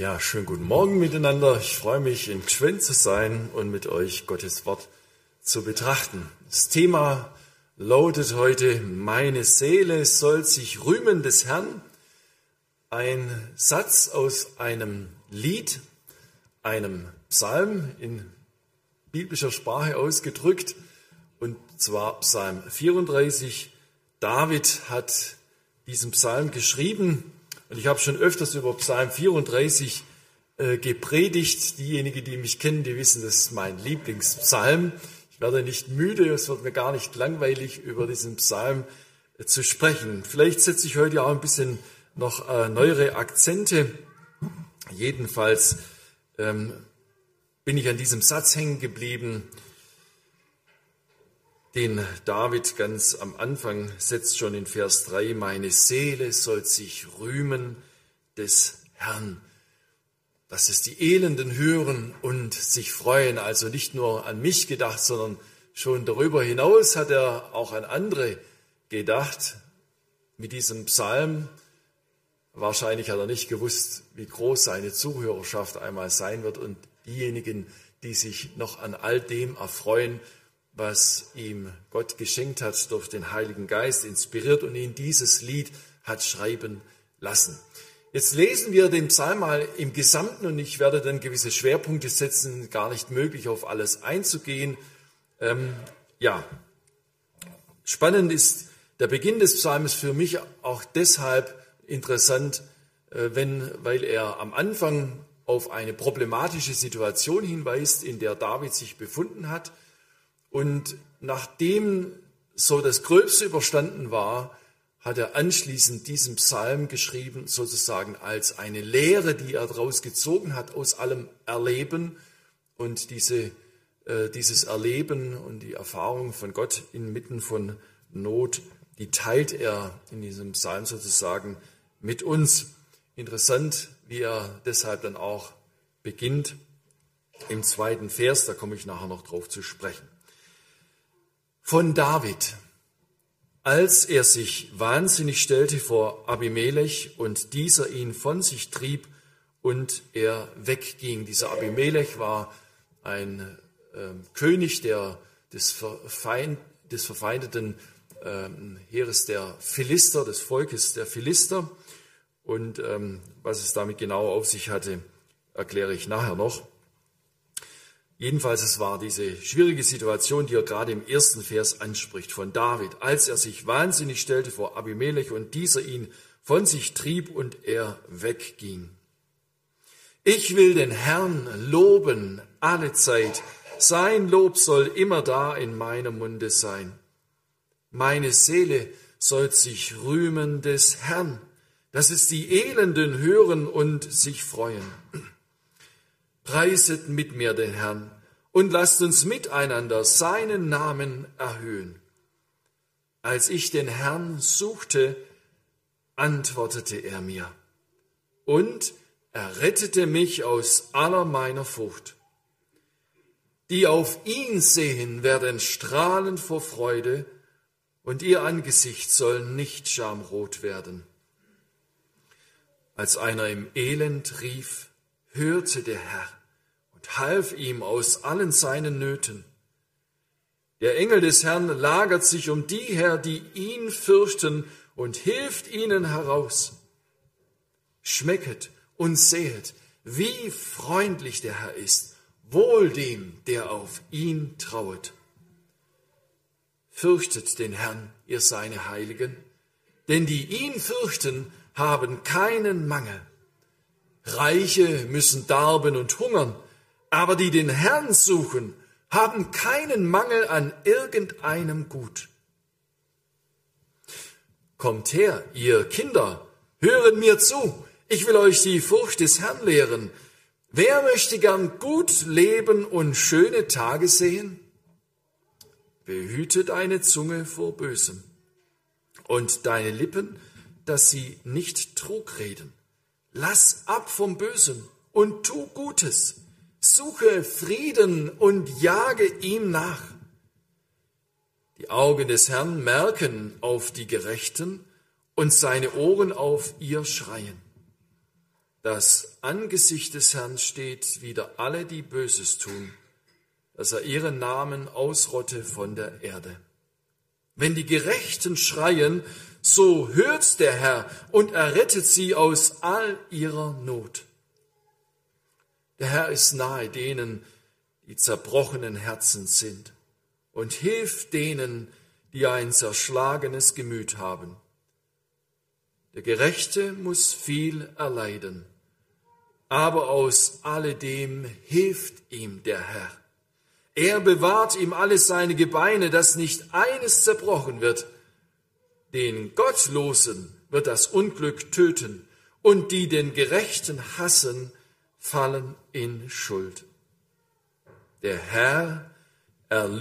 Ja, schönen guten Morgen miteinander. Ich freue mich, in Gschwend zu sein und mit euch Gottes Wort zu betrachten. Das Thema lautet heute, meine Seele soll sich rühmen des Herrn. Ein Satz aus einem Lied, einem Psalm in biblischer Sprache ausgedrückt, und zwar Psalm 34. David hat diesen Psalm geschrieben und ich habe schon öfters über Psalm 34 äh, gepredigt. Diejenigen, die mich kennen, die wissen, das ist mein Lieblingspsalm. Ich werde nicht müde, es wird mir gar nicht langweilig, über diesen Psalm äh, zu sprechen. Vielleicht setze ich heute auch ein bisschen noch äh, neuere Akzente. Jedenfalls ähm, bin ich an diesem Satz hängen geblieben den David ganz am Anfang setzt schon in Vers 3, meine Seele soll sich rühmen des Herrn. Dass es die Elenden hören und sich freuen, also nicht nur an mich gedacht, sondern schon darüber hinaus hat er auch an andere gedacht. Mit diesem Psalm, wahrscheinlich hat er nicht gewusst, wie groß seine Zuhörerschaft einmal sein wird und diejenigen, die sich noch an all dem erfreuen, was ihm Gott geschenkt hat durch den Heiligen Geist, inspiriert und ihn dieses Lied hat schreiben lassen. Jetzt lesen wir den Psalm mal im Gesamten und ich werde dann gewisse Schwerpunkte setzen, gar nicht möglich auf alles einzugehen. Ähm, ja, spannend ist der Beginn des Psalms für mich auch deshalb interessant, äh, wenn, weil er am Anfang auf eine problematische Situation hinweist, in der David sich befunden hat und nachdem so das Gröbste überstanden war, hat er anschließend diesen Psalm geschrieben, sozusagen als eine Lehre, die er daraus gezogen hat aus allem Erleben. Und diese, äh, dieses Erleben und die Erfahrung von Gott inmitten von Not, die teilt er in diesem Psalm sozusagen mit uns. Interessant, wie er deshalb dann auch beginnt im zweiten Vers, da komme ich nachher noch drauf zu sprechen von David, als er sich wahnsinnig stellte vor Abimelech und dieser ihn von sich trieb und er wegging. Dieser Abimelech war ein äh, König der, des, Verfeind, des verfeindeten äh, Heeres der Philister, des Volkes der Philister. Und ähm, was es damit genau auf sich hatte, erkläre ich nachher noch. Jedenfalls, es war diese schwierige Situation, die er gerade im ersten Vers anspricht von David, als er sich wahnsinnig stellte vor Abimelech und dieser ihn von sich trieb und er wegging. Ich will den Herrn loben alle Zeit. Sein Lob soll immer da in meinem Munde sein. Meine Seele soll sich rühmen des Herrn, dass es die Elenden hören und sich freuen. Preiset mit mir den Herrn und lasst uns miteinander seinen Namen erhöhen. Als ich den Herrn suchte, antwortete er mir und er rettete mich aus aller meiner Furcht. Die auf ihn sehen, werden strahlen vor Freude, und ihr Angesicht soll nicht schamrot werden. Als einer im Elend rief, hörte der Herr und half ihm aus allen seinen Nöten. Der Engel des Herrn lagert sich um die her, die ihn fürchten, und hilft ihnen heraus. Schmecket und sehet, wie freundlich der Herr ist, wohl dem, der auf ihn trauet. Fürchtet den Herrn, ihr seine Heiligen, denn die ihn fürchten, haben keinen Mangel. Reiche müssen darben und hungern, aber die den Herrn suchen, haben keinen Mangel an irgendeinem Gut. Kommt her, ihr Kinder, hören mir zu, ich will euch die Furcht des Herrn lehren. Wer möchte gern gut leben und schöne Tage sehen? Behüte deine Zunge vor Bösem und deine Lippen, dass sie nicht Trug reden. Lass ab vom Bösen und tu Gutes Suche Frieden und jage ihm nach. Die Augen des Herrn merken auf die Gerechten und seine Ohren auf ihr Schreien. Das Angesicht des Herrn steht wider alle, die Böses tun, dass er ihren Namen ausrotte von der Erde. Wenn die Gerechten schreien, so hört der Herr und errettet sie aus all ihrer Not. Der Herr ist nahe denen, die zerbrochenen Herzen sind und hilft denen, die ein zerschlagenes Gemüt haben. Der Gerechte muss viel erleiden, aber aus alledem hilft ihm der Herr. Er bewahrt ihm alles seine Gebeine, dass nicht eines zerbrochen wird. Den Gottlosen wird das Unglück töten, und die den Gerechten hassen, fallen in Schuld. Der Herr erlöst